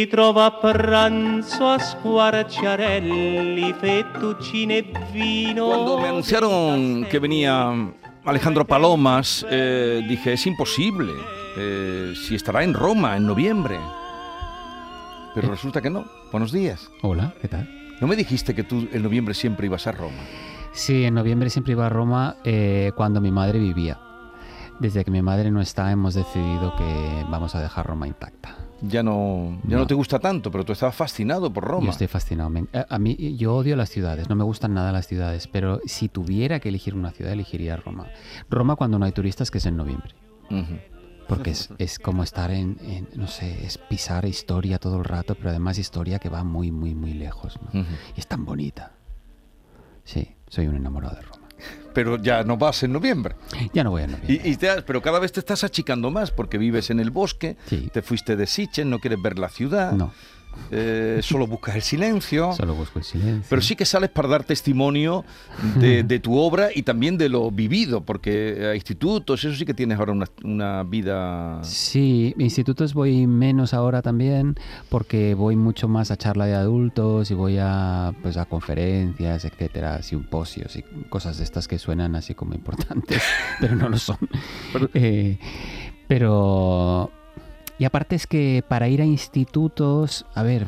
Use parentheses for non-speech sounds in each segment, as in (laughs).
Ritrova a pranzo a squarciarelli, fettuccine e vino. Cuando me anunciaron que venía Alejandro Palomas, eh, dije, es imposible. eh, si estará en Roma en noviembre. Pero resulta que no. Buenos días. Hola, ¿qué tal? ¿No me dijiste que tú en noviembre siempre ibas a Roma? Sí, en noviembre siempre iba a Roma eh, cuando mi madre vivía. Desde que mi madre no está, hemos decidido que vamos a dejar Roma intacta. Ya no, ya no. No. te gusta tanto, pero tú estabas fascinado por Roma. Yo estoy fascinado. a, mí, yo odio las ciudades, no me gustan nada las ciudades, pero si tuviera que elegir una ciudad, elegiría Roma. Roma cuando no hay turistas, que es en noviembre. Porque es, es como estar en, en, no sé, es pisar historia todo el rato, pero además historia que va muy, muy, muy lejos. Y es tan bonita. Sí, soy un enamorado de Roma. Pero ya no vas en noviembre. Ya no voy a noviembre. Y, y te pero cada vez te estás achicando más porque vives en el bosque, Sí. te fuiste de Sichen, no quieres ver la ciudad, No, eh, solo buscas el silencio. solo busco el silencio. Pero sí que sales para dar testimonio de, (laughs) de tu obra y también de lo vivido, porque a institutos, eso sí que tienes ahora una, una vida... Sí, institutos voy menos ahora también porque voy mucho más a charla de adultos y voy a pues a conferencias, etcétera, simposios y cosas de estas que suenan así como importantes, (laughs) pero no lo son. Eh, pero y aparte es que para ir a institutos, a ver,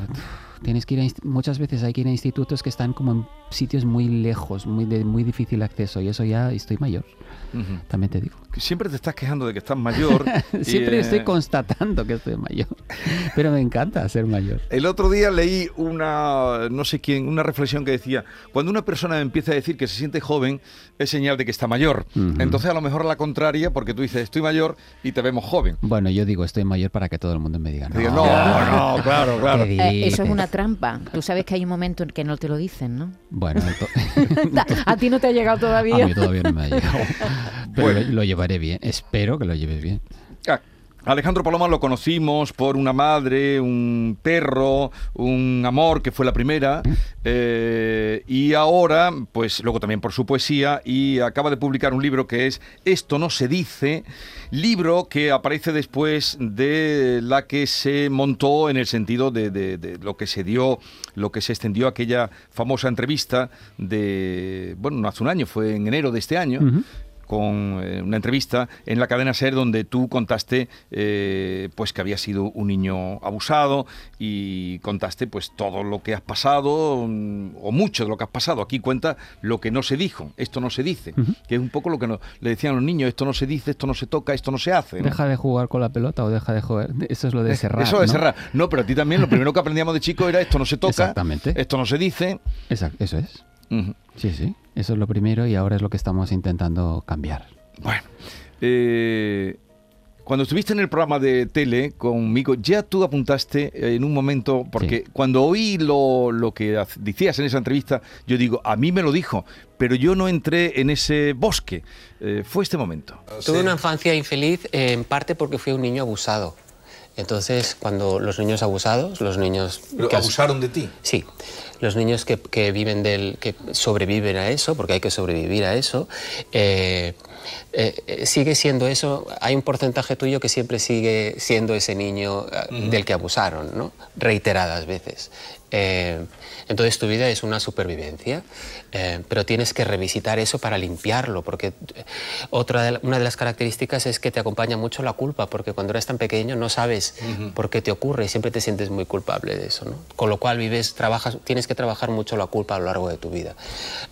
tienes que ir a muchas veces hay que ir a institutos que están como en sitios muy lejos, muy de muy difícil acceso y eso ya estoy mayor, Ujú. también te digo. Siempre te estás quejando de que estás mayor. (laughs) y, Siempre eh, estoy constatando que estoy mayor. Pero me encanta ser mayor. El otro día leí una, no sé quién, una reflexión que decía, cuando una persona empieza a decir que se siente joven, es señal de que está mayor. Ujú. Entonces a lo mejor a la contraria, porque tú dices, estoy mayor y te vemos joven. Bueno, yo digo estoy mayor para que todo el mundo me diga no. Digo, no, no, (laughs) claro, claro. ¿qué Eh, eso es una trampa. Tú sabes que hay un momento en que no te lo dicen, ¿no? Bueno, (laughs) A ti no te ha llegado a todavía. mí todavía no me ha llegado. (laughs) Pero Bueno. lo llevaré bien. Espero que lo lleves bien. Alejandro Paloma lo conocimos por una madre, un perro, un amor, que fue la primera, eh, y ahora, pues luego también por su poesía, y acaba de publicar un libro que es Esto no se dice, libro que aparece después de la que se montó en el sentido de, lo que se dio, lo que se extendió aquella famosa entrevista de, bueno, no hace un año, fue en enero de este año. Con eh, una entrevista en la cadena SER donde tú contaste eh, pues que había sido un niño abusado y contaste pues todo lo que has pasado mm, o mucho de lo que has pasado. Aquí cuenta lo que no se dijo, esto no se dice, que es un poco lo que no- le decían los niños, esto no se dice, esto no se toca, esto no se hace. ¿no? Deja de jugar con la pelota o deja de jugar. Eso es lo de cerrar. Eso de ¿no? cerrar. No, pero a ti también lo primero que aprendíamos de chico era esto no se toca, Exactamente. esto no se dice. Exacto, eso es. Sí, sí. Eso es lo primero y ahora es lo que estamos intentando cambiar. Bueno, eh, cuando estuviste en el programa de tele conmigo, ya tú apuntaste en un momento, porque Sí. cuando oí lo, lo que decías en esa entrevista, yo digo, a mí me lo dijo, pero yo no entré en ese bosque. Eh, fue este momento. Tuve una infancia infeliz en parte porque fui un niño abusado. Entonces, cuando los niños abusados, los niños... que has- de ti? Sí, los niños que, que viven del, que sobreviven a eso, porque hay que sobrevivir a eso, eh, eh, eh, sigue siendo eso. Hay un porcentaje tuyo que siempre sigue siendo ese niño eh, del que abusaron, ¿no? Reiteradas veces. Eh, entonces tu vida es una supervivencia, eh, pero tienes que revisitar eso para limpiarlo, porque eh, otra de una de las características es que te acompaña mucho la culpa, porque cuando eres tan pequeño no sabes por qué te ocurre y siempre te sientes muy culpable de eso, ¿no? Con lo cual vives, trabajas, tienes que trabajar mucho la culpa a lo largo de tu vida.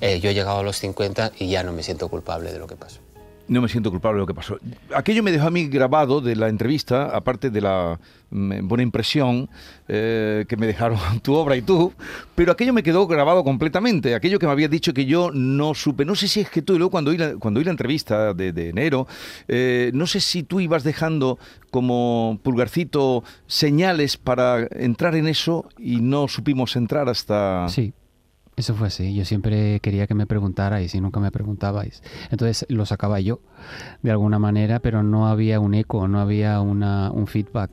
Yo he llegado a los 50 y ya no me siento culpable de lo que pasó. No me siento culpable de lo que pasó. Aquello me dejó a mí grabado de la entrevista, aparte de la mm, buena impresión eh, que me dejaron (laughs) tu obra y tú, pero aquello me quedó grabado completamente. Aquello que me habías dicho que yo no supe. No sé si es que tú, y luego cuando oí la, cuando la entrevista de, de enero, eh, no sé si tú ibas dejando como pulgarcito señales para entrar en eso y no supimos entrar hasta... Sí, Eso fue así. Yo siempre quería que me preguntarais y nunca me preguntabais. Entonces lo sacaba yo de alguna manera, pero no había un eco, no había una, un feedback.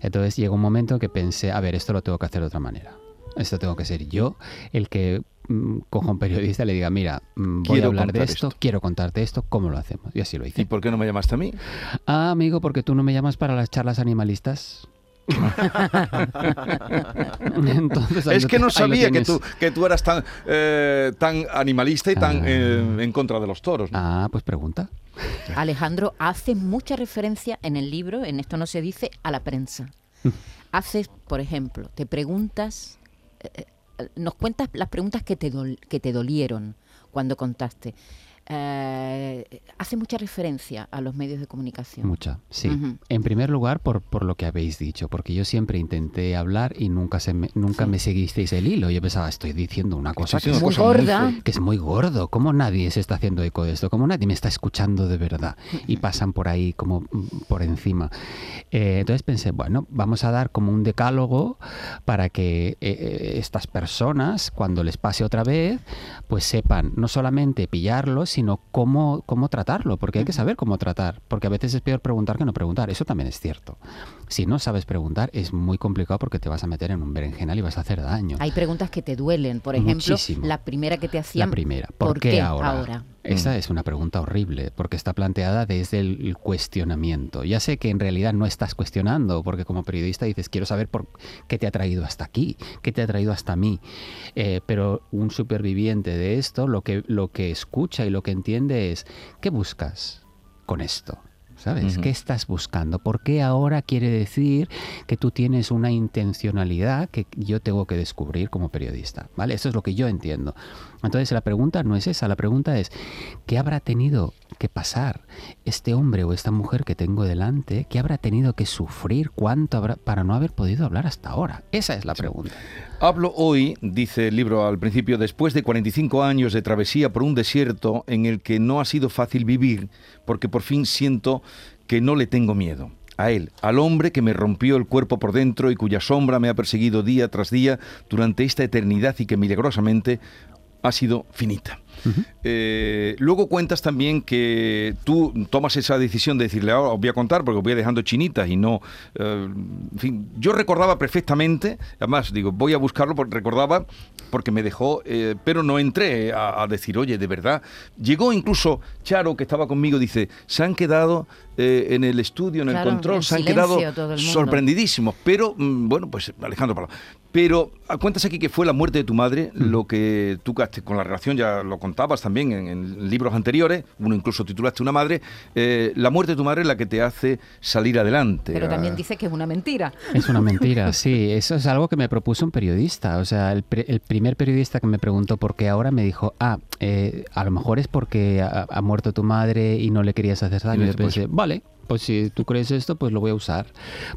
Entonces llegó un momento en que pensé, a ver, esto lo tengo que hacer de otra manera. Esto tengo que ser yo el que mm, coja a un periodista y le diga, mira, mm, voy Quiero a hablar de esto, esto. quiero contarte esto, ¿cómo lo hacemos? Y así lo hice. ¿Y por qué no me llamaste a mí? Ah, amigo, porque tú no me llamas para las charlas animalistas. Entonces, Es que no sabía que tú, que tú eras tan, eh, tan animalista y tan Ah. eh, en contra de los toros. ¿no? Ah, pues pregunta. Alejandro hace mucha referencia en el libro, en esto no se dice, a la prensa. (laughs) Haces, por ejemplo, te preguntas, eh, nos cuentas las preguntas que te, dol- que te dolieron cuando contaste. Eh, hace mucha referencia a los medios de comunicación. Mucha, sí. Ujú. En primer lugar, por, por lo que habéis dicho, porque yo siempre intenté hablar y nunca, se me, nunca Sí. me seguisteis el hilo. Yo pensaba, estoy diciendo una cosa que es, Muy gorda. fu- que es muy gordo. ¿Cómo nadie se está haciendo eco de esto? ¿Cómo nadie me está escuchando de verdad? Y pasan por ahí como mm, por encima. Eh, entonces pensé, bueno, vamos a dar como un decálogo para que eh, eh, estas personas, cuando les pase otra vez, pues sepan no solamente pillarlo, sino cómo, cómo tratarlo, porque hay que saber cómo tratar, porque a veces es peor preguntar que no preguntar, eso también es cierto. Si no sabes preguntar es muy complicado porque te vas a meter en un berenjenal y vas a hacer daño. Hay preguntas que te duelen. Por ejemplo, Muchísimo. la primera que te hacían. La primera, ¿por, ¿por qué, qué ahora? ahora? Esa Mm. es una pregunta horrible, porque está planteada desde el, cuestionamiento. Ya sé que en realidad no estás cuestionando, porque como periodista dices, quiero saber por qué te ha traído hasta aquí, qué te ha traído hasta mí. Eh, pero un superviviente de esto, lo que, lo que escucha y lo que entiende es, ¿qué buscas con esto? ¿Sabes? ¿Qué estás buscando? ¿Por qué ahora quiere decir que tú tienes una intencionalidad que yo tengo que descubrir como periodista? ¿Vale? Eso es lo que yo entiendo. Entonces la pregunta no es esa, la pregunta es, ¿qué habrá tenido que pasar este hombre o esta mujer que tengo delante? ¿Qué habrá tenido que sufrir? ¿Cuánto habrá para no haber podido hablar hasta ahora? Esa es la pregunta. Hablo hoy, dice el libro al principio, después de 45 años de travesía por un desierto en el que no ha sido fácil vivir, porque por fin siento que no le tengo miedo. A él, al hombre que me rompió el cuerpo por dentro y cuya sombra me ha perseguido día tras día durante esta eternidad y que milagrosamente ha sido finita. Eh, luego cuentas también que tú tomas esa decisión de decirle, ahora os voy a contar porque os voy dejando chinitas y no... eh, en fin, yo recordaba perfectamente, además digo, voy a buscarlo porque recordaba porque me dejó, eh, pero no entré a, a decir, oye, de verdad. Llegó incluso Charo, que estaba conmigo, dice, se han quedado eh, en el estudio, en Claro, el control, en se han quedado el sorprendidísimos, pero mm, bueno, pues Alejandro Paloma. Pero ah, cuentas aquí que fue la muerte de tu madre, lo que tú con la relación ya lo contabas también en, en libros anteriores, uno incluso titulaste Una madre, eh, la muerte de tu madre es la que te hace salir adelante. Pero Ah, también dice que es una mentira. Es una mentira, (laughs) sí. Eso es algo que me propuso un periodista. O sea, el, pre- el primer periodista que me preguntó por qué ahora me dijo, ah, eh, a lo mejor es porque ha, ha muerto tu madre y no le querías hacer daño. Y yo pensé, vale, pues si tú crees esto, pues lo voy a usar.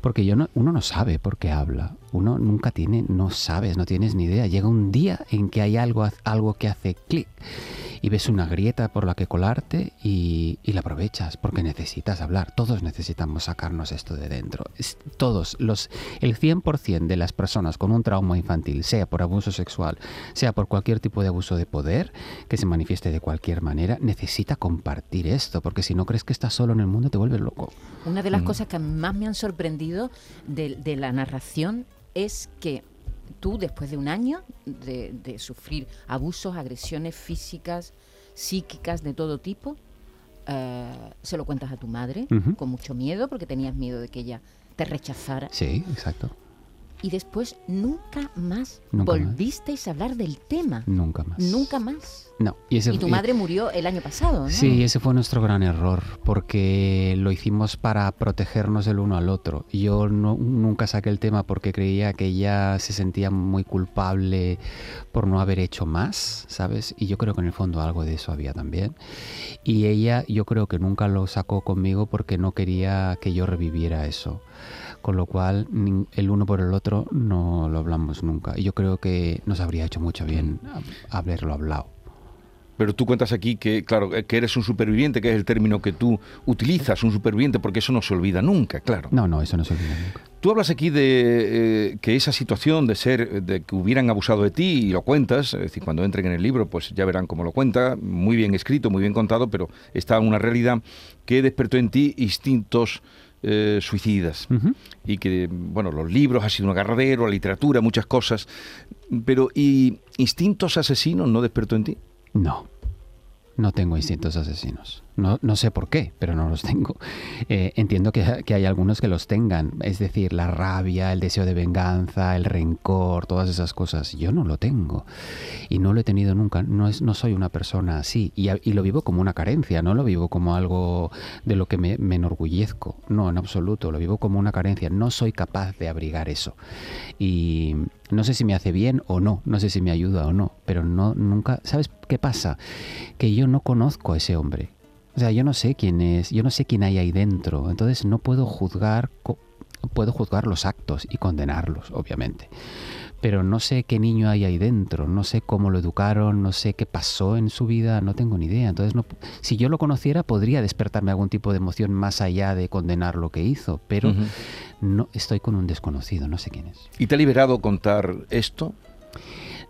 Porque yo no, uno no sabe por qué habla. Uno nunca tiene, no sabes, no tienes ni idea. Llega un día en que hay algo, algo que hace clic y ves una grieta por la que colarte y, y la aprovechas porque necesitas hablar. Todos necesitamos sacarnos esto de dentro. Todos, los, el 100% de las personas con un trauma infantil, sea por abuso sexual, sea por cualquier tipo de abuso de poder que se manifieste de cualquier manera, necesita compartir esto porque si no crees que estás solo en el mundo te vuelves loco. Una de Mm. las cosas que más me han sorprendido de, de la narración es que tú, después de un año de, de sufrir abusos, agresiones físicas, psíquicas de todo tipo, eh, se lo cuentas a tu madre con mucho miedo porque tenías miedo de que ella te rechazara. Sí, exacto. Y después nunca más Nunca más. volvisteis a hablar del tema. Nunca más. Nunca más. No. Y, ese Y tu y- madre murió el año pasado, ¿no? Sí, ese fue nuestro gran error, porque lo hicimos para protegernos el uno al otro. Yo no- nunca saqué el tema porque creía que ella se sentía muy culpable por no haber hecho más, ¿sabes? Y yo creo que en el fondo algo de eso había también. Y ella, yo creo que nunca lo sacó conmigo porque no quería que yo reviviera eso. Con lo cual, el uno por el otro no lo hablamos nunca. Y yo creo que nos habría hecho mucho bien haberlo hablado. Pero tú cuentas aquí que, claro, eh, que eres un superviviente, que es el término que tú utilizas, un superviviente, porque eso no se olvida nunca, claro. No, no, eso no se olvida nunca. Tú hablas aquí de eh, que esa situación de ser, de que hubieran abusado de ti y lo cuentas, es decir, cuando entren en el libro, pues ya verán cómo lo cuenta, muy bien escrito, muy bien contado, pero está una realidad que despertó en ti instintos eh, suicidas y que, bueno, los libros ha sido un agarradero, la literatura, muchas cosas, pero ¿y instintos asesinos no despertó en ti? No, no tengo instintos asesinos. No, no sé por qué, pero no los tengo. Eh, entiendo que, que hay algunos que los tengan, es decir, la rabia, el deseo de venganza, el rencor, todas esas cosas. Yo no lo tengo y no lo he tenido nunca. No, es, no soy una persona así y, y lo vivo como una carencia, no lo vivo como algo de lo que me, me enorgullezco. No, en absoluto, lo vivo como una carencia. No soy capaz de abrigar eso. Y no sé si me hace bien o no, no sé si me ayuda o no, pero no nunca, ¿sabes qué pasa? Que yo no conozco a ese hombre. O sea, yo no sé quién es, yo no sé quién hay ahí dentro, entonces no puedo juzgar co- puedo juzgar los actos y condenarlos, obviamente. Pero no sé qué niño hay ahí dentro, no sé cómo lo educaron, no sé qué pasó en su vida, no tengo ni idea. Entonces, no, si yo lo conociera, podría despertarme algún tipo de emoción más allá de condenar lo que hizo, pero no estoy con un desconocido, no sé quién es. ¿Y te ha liberado contar esto?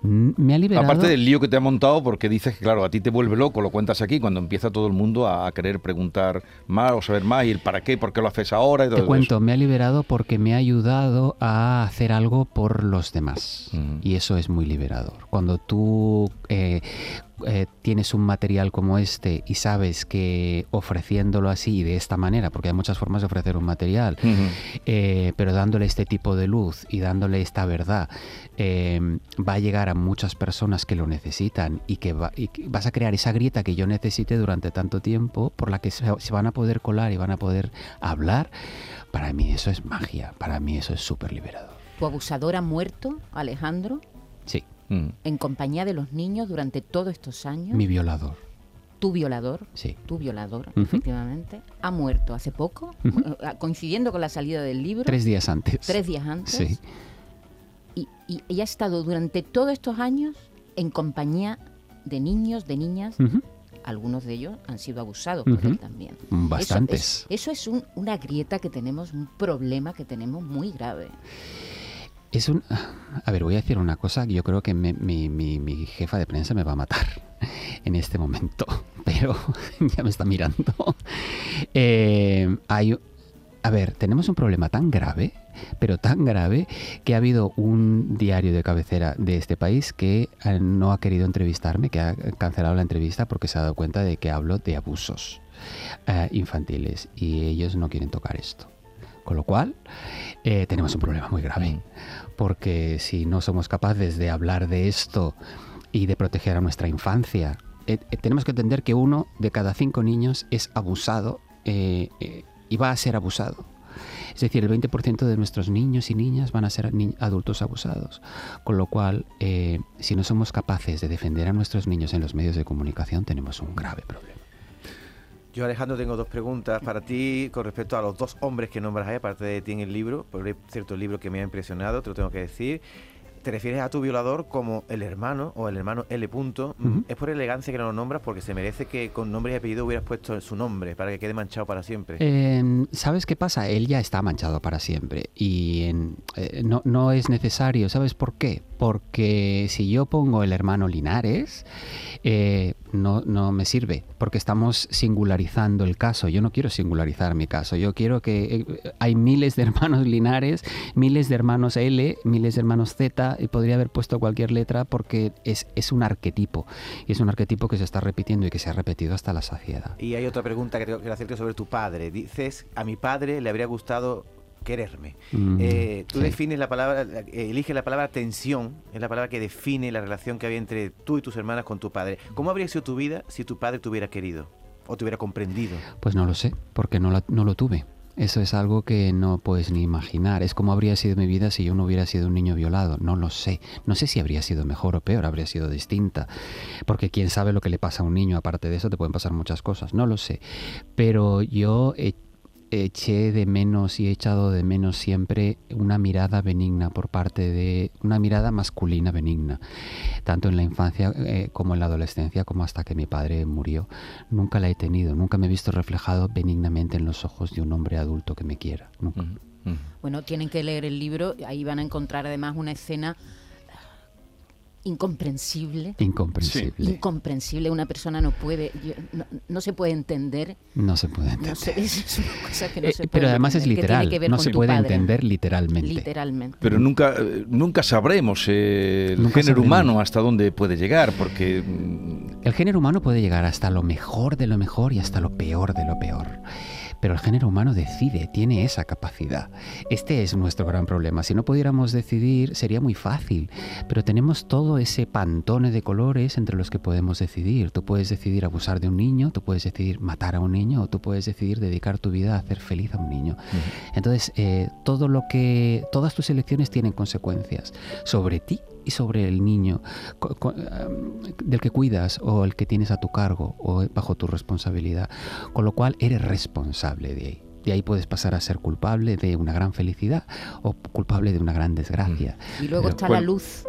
Mm, Me ha liberado. Aparte del lío que te ha montado, porque dices que, claro, a ti te vuelve loco, lo cuentas aquí, cuando empieza todo el mundo a querer preguntar más o saber más, y el para qué, por qué lo haces ahora y todo Te eso. cuento, me ha liberado porque me ha ayudado a hacer algo por los demás. Y eso es muy liberador. Cuando tú eh, eh, tienes un material como este y sabes que ofreciéndolo así y de esta manera, porque hay muchas formas de ofrecer un material, eh, pero dándole este tipo de luz y dándole esta verdad, eh, va a llegar a muchas personas que lo necesitan y que, va- y que vas a crear esa grieta que yo necesité durante tanto tiempo por la que se, se van a poder colar y van a poder hablar. Para mí eso es magia, para mí eso es súper liberador. ¿Tu abusador ha muerto, Alejandro, Ujú. en compañía de los niños durante todos estos años? mi violador, Tu violador, sí. tu violador, efectivamente, ha muerto hace poco, eh, coincidiendo con la salida del libro, Tres días antes. tres días antes, Sí, y, y- ha estado durante todos estos años en compañía de niños, de niñas, algunos de ellos han sido abusados por él también. Bastantes. Eso es, eso es un- una grieta que tenemos, un problema que tenemos muy grave. Es un... A ver, voy a decir una cosa que yo creo que mi jefa de prensa me va a matar (laughs) en este momento, (laughs) pero (laughs) ya me está mirando. Eh, hay... A ver, tenemos un problema tan grave, pero tan grave, que ha habido un diario de cabecera de este país que eh, no ha querido entrevistarme, que ha cancelado la entrevista porque se ha dado cuenta de que hablo de abusos eh, infantiles y ellos no quieren tocar esto. Con lo cual, eh, tenemos un problema muy grave. Porque si no somos capaces de hablar de esto y de proteger a nuestra infancia, eh, eh, tenemos que entender que uno de cada cinco niños es abusado y va a ser abusado. Es decir, el 20% de nuestros niños y niñas van a ser adultos abusados. Con lo cual, si no somos capaces de defender a nuestros niños en los medios de comunicación, tenemos un grave problema. Yo, Alejandro, tengo dos preguntas para ti con respecto a los dos hombres que nombras ahí, aparte de ti en el libro, porque es cierto libro que me ha impresionado, te lo tengo que decir. ¿Te refieres a tu violador como el hermano o el hermano L. Punto? Es por elegancia que no lo nombras porque se merece que con nombre y apellido hubieras puesto su nombre para que quede manchado para siempre. Eh, ¿Sabes qué pasa? Él ya está manchado para siempre y en- eh, no, no es necesario. ¿Sabes por qué? Porque si yo pongo el hermano Linares, eh, no, no me sirve, porque estamos singularizando el caso. Yo no quiero singularizar mi caso. Yo quiero que eh, hay miles de (laughs) hermanos Linares, miles de hermanos L, miles de hermanos Z, y podría haber puesto cualquier letra porque es, es un arquetipo. Y es un arquetipo que se está repitiendo y que se ha repetido hasta la saciedad. Y hay otra pregunta que que hacerte sobre tu padre. Dices, a mi padre le habría gustado quererme. Mm, Eh, tú sí. defines la palabra, la- eh, eliges la palabra tensión, es la palabra que define la relación que había entre tú y tus hermanas con tu padre. ¿Cómo habría sido tu vida si tu padre te hubiera querido o te hubiera comprendido? Pues no lo sé, porque no, la- no lo tuve. Eso es algo que no puedes ni imaginar. Es como habría sido mi vida si yo no hubiera sido un niño violado. No lo sé. No sé si habría sido mejor o peor, habría sido distinta. Porque quién sabe lo que le pasa a un niño. Aparte de eso, te pueden pasar muchas cosas. No lo sé. Pero yo e- eché de menos y he echado de menos siempre una mirada benigna por parte de una mirada masculina benigna, tanto en la infancia eh, como en la adolescencia, como hasta que mi padre murió. Nunca la he tenido, nunca me he visto reflejado benignamente en los ojos de un hombre adulto que me quiera. Nunca. Bueno, tienen que leer el libro, ahí van a encontrar además una escena incomprensible. Incomprensible. Incomprensible, una persona no puede, yo- no, no se puede entender. No se puede No entender. sé, (laughs) es una cosa que no Eh, se puede pero además es entender, literal, que no se puede padre. entender literalmente. Literalmente. Pero nunca, nunca sabremos eh, el Nunca género sabremos. humano hasta dónde puede llegar, porque El género humano puede llegar hasta lo mejor de lo mejor y hasta lo peor de lo peor. Pero el género humano decide, tiene esa capacidad. Este es nuestro gran problema. Si no pudiéramos decidir, sería muy fácil. Pero tenemos todo ese pantone de colores entre los que podemos decidir. Tú puedes decidir abusar de un niño, tú puedes decidir matar a un niño, o tú puedes decidir dedicar tu vida a hacer feliz a un niño. Entonces, eh, todo lo que, todas tus elecciones tienen consecuencias sobre ti y sobre el niño am, del que cuidas o el que tienes a tu cargo o bajo tu responsabilidad. Con lo cual, eres responsable de ahí. De ahí puedes pasar a ser culpable de una gran felicidad o culpable de una gran desgracia. Y luego Pero- está bueno. la luz.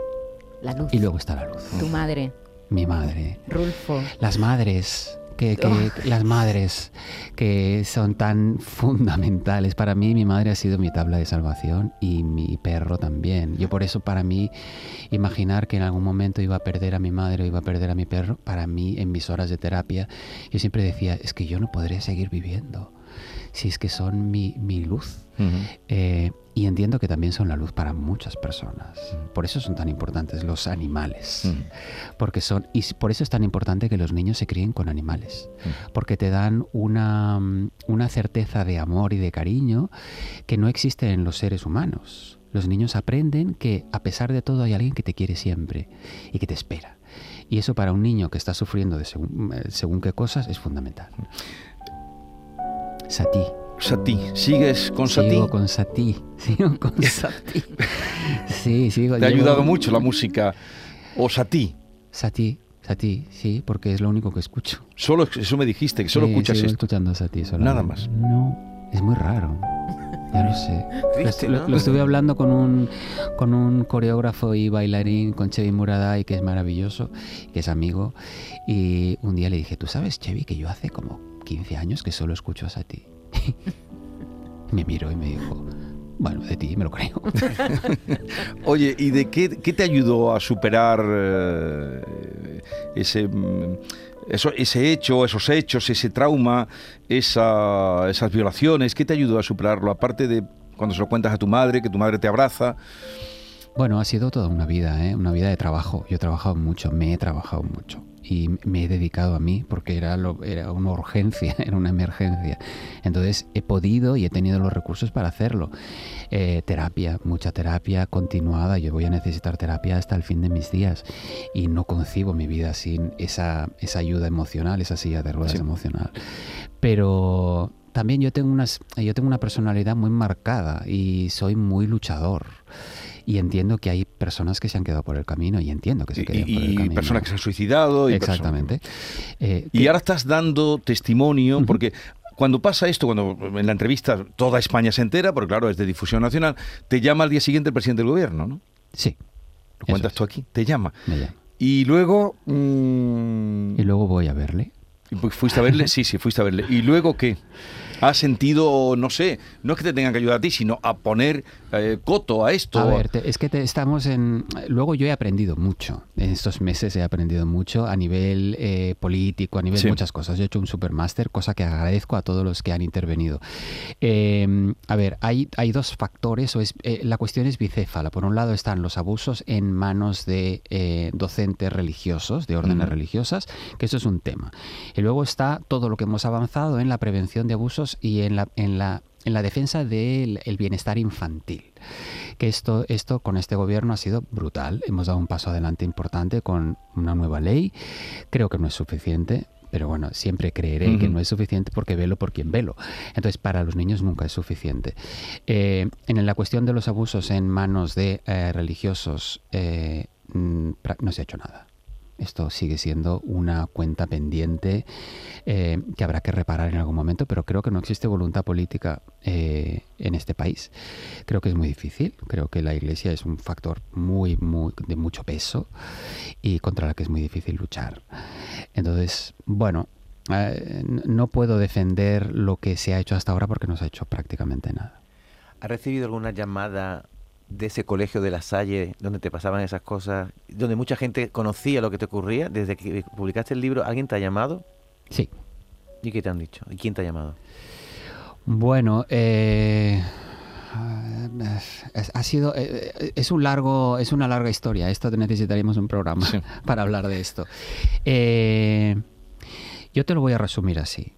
La luz. Y luego está la luz. Tu madre, Mi madre. Rulfo. Las madres, que, que- las madres que son tan fundamentales. Para mí mi madre ha sido mi tabla de salvación y mi perro también. Yo por eso para mí imaginar que en algún momento iba a perder a mi madre o iba a perder a mi perro, para mí en mis horas de terapia, yo siempre decía, es que yo no podré seguir viviendo. Si es que son mi, mi luz. Eh, y entiendo que también son la luz para muchas personas. Por eso son tan importantes los animales. Porque son, y por eso es tan importante que los niños se críen con animales. Porque te dan una, una certeza de amor y de cariño que no existe en los seres humanos. Los niños aprenden que a pesar de todo hay alguien que te quiere siempre y que te espera. Y eso para un niño que está sufriendo de según, eh, según qué cosas es fundamental. Sati. Sati, ¿sigues con Sati? (laughs) Sigo con (laughs) Sati. Sigo con Sati. Sí, sigo. ¿Te ha ayudado mucho la música o Sati? Sati, Sati, sí, porque es lo único que escucho. Solo eso me dijiste, que solo Sí, escuchas sigo esto. escuchando Sati solamente. Nada más. No, es muy raro. Ya lo sé. Triste, lo, ¿no? lo estuve hablando con un, con un coreógrafo y bailarín, con Chevy Muraday, que es maravilloso, que es amigo. Y un día le dije, ¿tú sabes, Chevy, que yo hace como 15 años que solo escucho a Sati? (laughs) me miró y me dijo, bueno, de ti me lo creo. (laughs) Oye, ¿y de qué, qué te ayudó a superar eh, ese, mm, eso- ese hecho, esos hechos, ese trauma, esa- esas violaciones? ¿Qué te ayudó a superarlo? Aparte de cuando se lo cuentas a tu madre, que tu madre te abraza. Bueno, ha sido toda una vida, ¿eh? una vida de trabajo. Yo he trabajado mucho, me he trabajado mucho y me he dedicado a mí porque era, lo- era una urgencia, (laughs) era una emergencia. Entonces he podido y he tenido los recursos para hacerlo. Eh, terapia, mucha terapia continuada. Yo voy a necesitar terapia hasta el fin de mis días y no concibo mi vida sin esa, esa ayuda emocional, esa silla de ruedas Sí. emocional. Pero también yo tengo, unas, yo tengo una personalidad muy marcada y soy muy luchador. Y entiendo que hay personas que se han quedado por el camino y entiendo que se Y, quedan por el y camino. personas que se han suicidado. Y Exactamente. Eh, Y que- ahora estás dando testimonio, porque cuando pasa esto, cuando en la entrevista toda España se entera, porque claro, es de difusión nacional, te llama al día siguiente el presidente del gobierno, ¿no? Sí. Lo cuentas es. tú aquí, te llama. Me llama. Y luego... mm, Y luego voy a verle. ¿Y fu- ¿Fuiste a verle? Sí, sí, fuiste a verle. ¿Y luego qué? ¿Has sentido, no sé, no es que te tengan que ayudar a ti, sino a poner eh, coto a esto? A ver, te- es que te- estamos en... Luego yo he aprendido mucho. En estos meses he aprendido mucho a nivel eh, político, a nivel Sí. de muchas cosas. Yo he hecho un supermáster, cosa que agradezco a todos los que han intervenido. Eh, a ver, hay, hay dos factores. O es, eh, la cuestión es bicéfala. Por un lado están los abusos en manos de eh, docentes religiosos, de órdenes religiosas, que eso es un tema. Y luego está todo lo que hemos avanzado en la prevención de abusos y en la, en la, en la defensa del el bienestar infantil. Que esto, esto con este gobierno ha sido brutal. Hemos dado un paso adelante importante con una nueva ley. Creo que no es suficiente. Pero bueno, siempre creeré que no es suficiente porque velo por quien velo. Entonces, para los niños nunca es suficiente. Eh, en la cuestión de los abusos en manos de eh, religiosos, eh, no se ha hecho nada. Esto sigue siendo una cuenta pendiente eh, que habrá que reparar en algún momento, pero creo que no existe voluntad política eh, en este país. Creo que es muy difícil. Creo que la Iglesia es un factor muy, muy de mucho peso y contra la que es muy difícil luchar. Entonces, bueno, eh, no puedo defender lo que se ha hecho hasta ahora porque no se ha hecho prácticamente nada. ¿Has recibido alguna llamada de ese colegio de la Salle donde te pasaban esas cosas, donde mucha gente conocía lo que te ocurría? Desde que publicaste el libro, ¿alguien te ha llamado? Sí. ¿Y qué te han dicho? ¿Y quién te ha llamado? Bueno, eh, es, ha sido eh, es un largo es una larga historia. Esto necesitaríamos un programa Sí. (laughs) para hablar de esto. Eh, yo te lo voy a resumir así.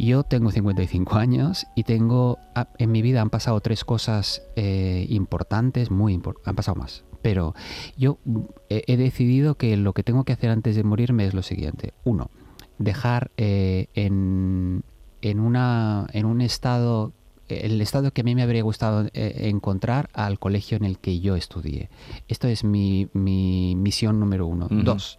Yo tengo 55 años y tengo ah, en mi vida han pasado tres cosas eh, importantes, muy importantes, han pasado más. Pero yo mm, he, decidido que lo que tengo que hacer antes de morirme es lo siguiente. Uno, dejar eh, en, en, una, en un estado, el estado que a mí me habría gustado eh, encontrar al colegio en el que yo estudié. Esto es mi, mi misión número uno. Dos,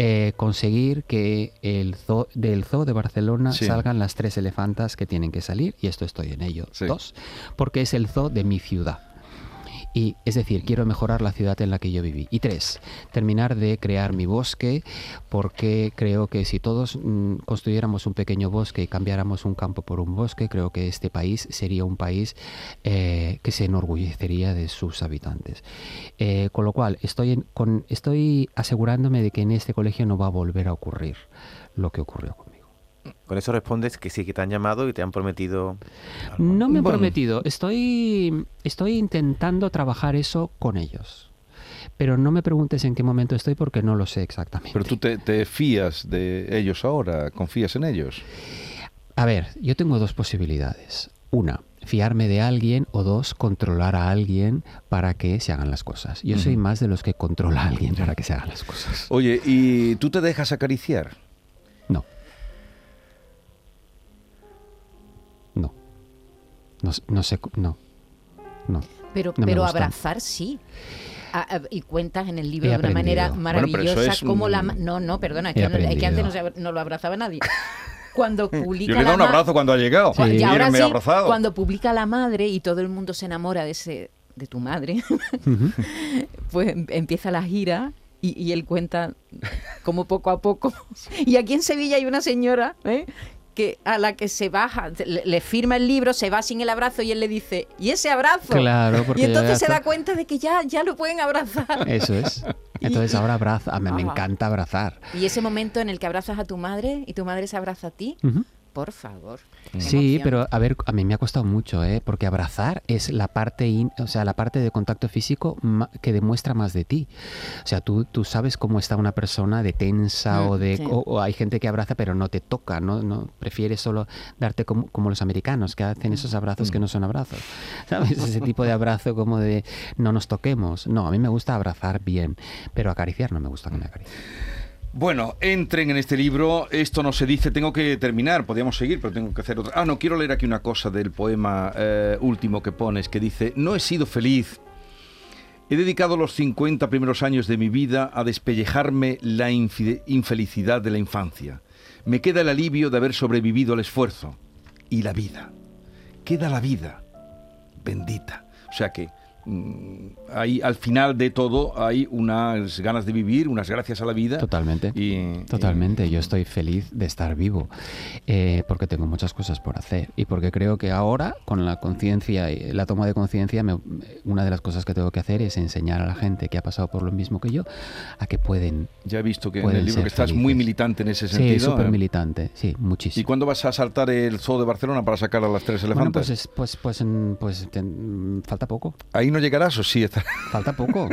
eh, conseguir que el zoo, del zoo de Barcelona Sí. salgan las tres elefantas que tienen que salir, y esto estoy en ello. Sí. Dos, porque es el zoo de mi ciudad. Y es decir, quiero mejorar la ciudad en la que yo viví. Y tres, terminar de crear mi bosque, porque creo que si todos mm, construyéramos un pequeño bosque y cambiáramos un campo por un bosque, creo que este país sería un país eh, que se enorgullecería de sus habitantes. Eh, con lo cual, estoy, estoy asegurándome de que en este colegio no va a volver a ocurrir lo que ocurrió. Con eso respondes que sí, que te han llamado y te han prometido... algo. No me Bueno. prometido, estoy, estoy intentando trabajar eso con ellos. Pero no me preguntes en qué momento estoy porque no lo sé exactamente. Pero tú te, te fías de ellos ahora, confías en ellos. A ver, yo tengo dos posibilidades. Una, fiarme de alguien o dos, controlar a alguien para que se hagan las cosas. Yo soy más de los que controla a alguien para que se hagan las cosas. Oye, ¿y tú te dejas acariciar? No, no sé, no. No. Pero, No pero abrazar sí. A- a- y cuentas en el libro He de una manera. Bueno, maravillosa es como la... un- No, no, perdona, es que, no- es que antes no, se no lo abrazaba nadie. Cuando publica (laughs) Yo le he la dado un abrazo cuando ha llegado. Sí. y ahora él me sí, ha abrazado. cuando publica la madre y todo el mundo se enamora de ese de tu madre, (laughs) pues em- empieza la gira y, y él cuenta como poco a poco. (laughs) Y aquí en Sevilla hay una señora ¿eh? Que a la que se baja, le, le firma el libro, se va sin el abrazo y él le dice, ¿y ese abrazo? Claro, porque y entonces se da cuenta de que ya, ya lo pueden abrazar. Eso es. (laughs) Entonces ahora abraza. A mí me Ah. encanta abrazar. Y ese momento en el que abrazas a tu madre y tu madre se abraza a ti. Por favor. qué Sí, emoción. pero a ver, a mí me ha costado mucho, ¿eh? Porque abrazar es la parte, in- o sea, la parte de contacto físico que demuestra más de ti. O sea, tú, tú sabes cómo está una persona de tensa Mm, o de, sí. o, o hay gente que abraza pero no te toca, no, no prefiere solo darte como, como los americanos que hacen esos abrazos que no son abrazos, (laughs) ¿sabes? Ese tipo de abrazo como de no nos toquemos. No, a mí me gusta abrazar bien, pero acariciar no me gusta que me acaricien. Bueno, entren en este libro. Esto no se dice, tengo que terminar. Podríamos seguir, pero tengo que hacer otra. Ah, no, quiero leer aquí una cosa del poema eh, último que pones, que dice, no he sido feliz. He dedicado los 50 primeros años de mi vida a despellejarme la infelicidad de la infancia. Me queda el alivio de haber sobrevivido al esfuerzo. Y la vida. Queda la vida. Bendita. O sea que hay, al final de todo hay unas ganas de vivir, unas gracias a la vida. Totalmente. Y- Totalmente, yo estoy feliz de estar vivo eh, porque tengo muchas cosas por hacer y porque creo que ahora con la conciencia y la toma de conciencia una de las cosas que tengo que hacer es enseñar a la gente que ha pasado por lo mismo que yo a que pueden Ya he visto que en el libro que estás felices. muy militante en ese sí sentido. súper ¿eh? militante sí ¿Y muchísimo cuándo vas a saltar el zoo de Barcelona para sacar a las tres bueno elefantas? pues es- pues pues mm, pues ten- falta poco Ahí no llegarás o sí estarás. falta poco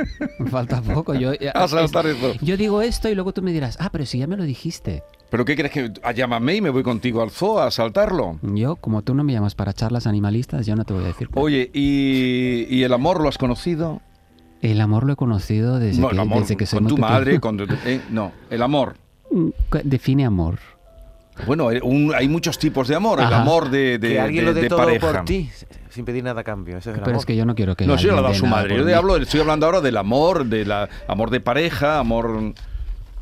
falta poco yo (laughs) a saltar eso. yo digo esto y luego tú me dirás ah pero si ya me lo dijiste ¿Pero qué crees que ah, llámame y me voy contigo al zoo a saltarlo? yo como tú no me llamas para charlas animalistas yo no te voy a decir. Oye, ¿y, y el amor lo has conocido? El amor lo he conocido desde, no, que, amor desde que soy con muy tu pequeño. madre, con (laughs) tu- eh, no, el amor. Mm, Define amor. Bueno, eh, un- hay muchos tipos de amor. El amor de, de, que alguien de- lo dé de todo pareja. por ti, sin pedir nada a cambio. Eso es el Pero amor. es que yo no quiero que No, lo ha alguien dado dé su madre. Yo te hablo, estoy hablando ahora del amor, del amor de pareja, amor,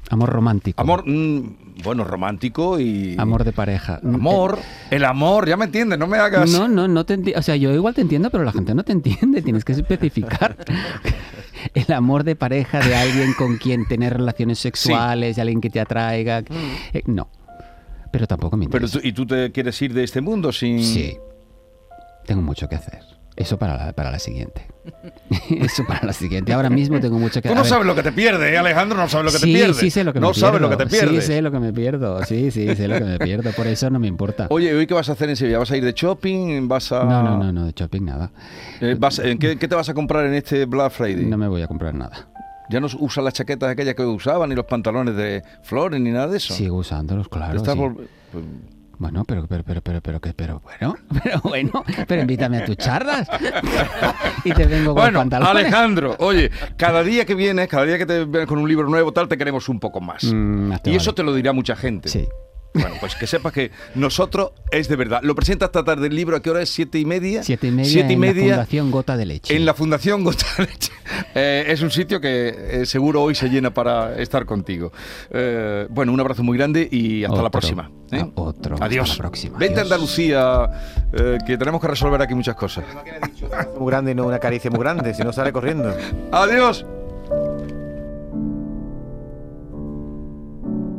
Amor romántico. amor, mm, bueno, romántico y Amor de pareja. Mm, amor, el amor, ya me entiendes, no me hagas. No, no, no te enti- O sea, yo igual te entiendo, pero la gente no te entiende. Tienes que especificar. (laughs) El amor de pareja de alguien con quien tener relaciones sexuales, de alguien que te atraiga. eh, no. Pero tampoco me Pero interesa. tú, y tú te quieres ir de este mundo sin. Sí. Tengo mucho que hacer. Eso para la, para la siguiente. (laughs) Eso para la siguiente. Ahora mismo tengo mucho que Tú a no sabes lo que te pierdes, ¿eh, Alejandro, no sabes lo que sí, te pierdes. Sí, sé lo que no me sabes pierdo. lo que te pierdes. Sí, sé lo que me pierdo. Sí, sí, sé lo que me pierdo. Por eso no me importa. Oye, ¿hoy qué vas a hacer en Sevilla? ¿Vas a ir de shopping? ¿Vas a...? No, no, no, no, de shopping nada. Eh, vas- ¿en qué, qué te vas a comprar en este Black Friday? No me voy a comprar nada. Ya no usas las chaquetas aquellas que usaban, ni los pantalones de flores, ni nada de eso. Sigo usándolos, claro. Estás sí. pues, Bueno, pero, pero, pero, pero, pero, que- pero, bueno, (laughs) pero bueno, pero invítame a tus charlas (laughs) y te vengo con Bueno, pantalones. Alejandro, oye, cada día que vienes, cada día que te vienes con un libro nuevo, tal, te queremos un poco más. Mm, y eso vale. te lo dirá mucha gente. Sí. Bueno, pues que sepas que nosotros es de verdad. Lo presenta esta tarde el libro, ¿a qué hora es? ¿Siete y media? Siete y media Siete y en media la Fundación Gota de Leche. en la Fundación Gota de Leche. (laughs) Eh, es un sitio que eh, seguro hoy se llena para estar contigo. Eh, bueno, un abrazo muy grande y hasta la próxima. ¿eh? Ah, otro. Hasta Adiós. la próxima. Vente a. Andalucía, eh, que tenemos que resolver aquí muchas cosas. Muy grande y no una caricia muy grande, si no sale corriendo. Adiós.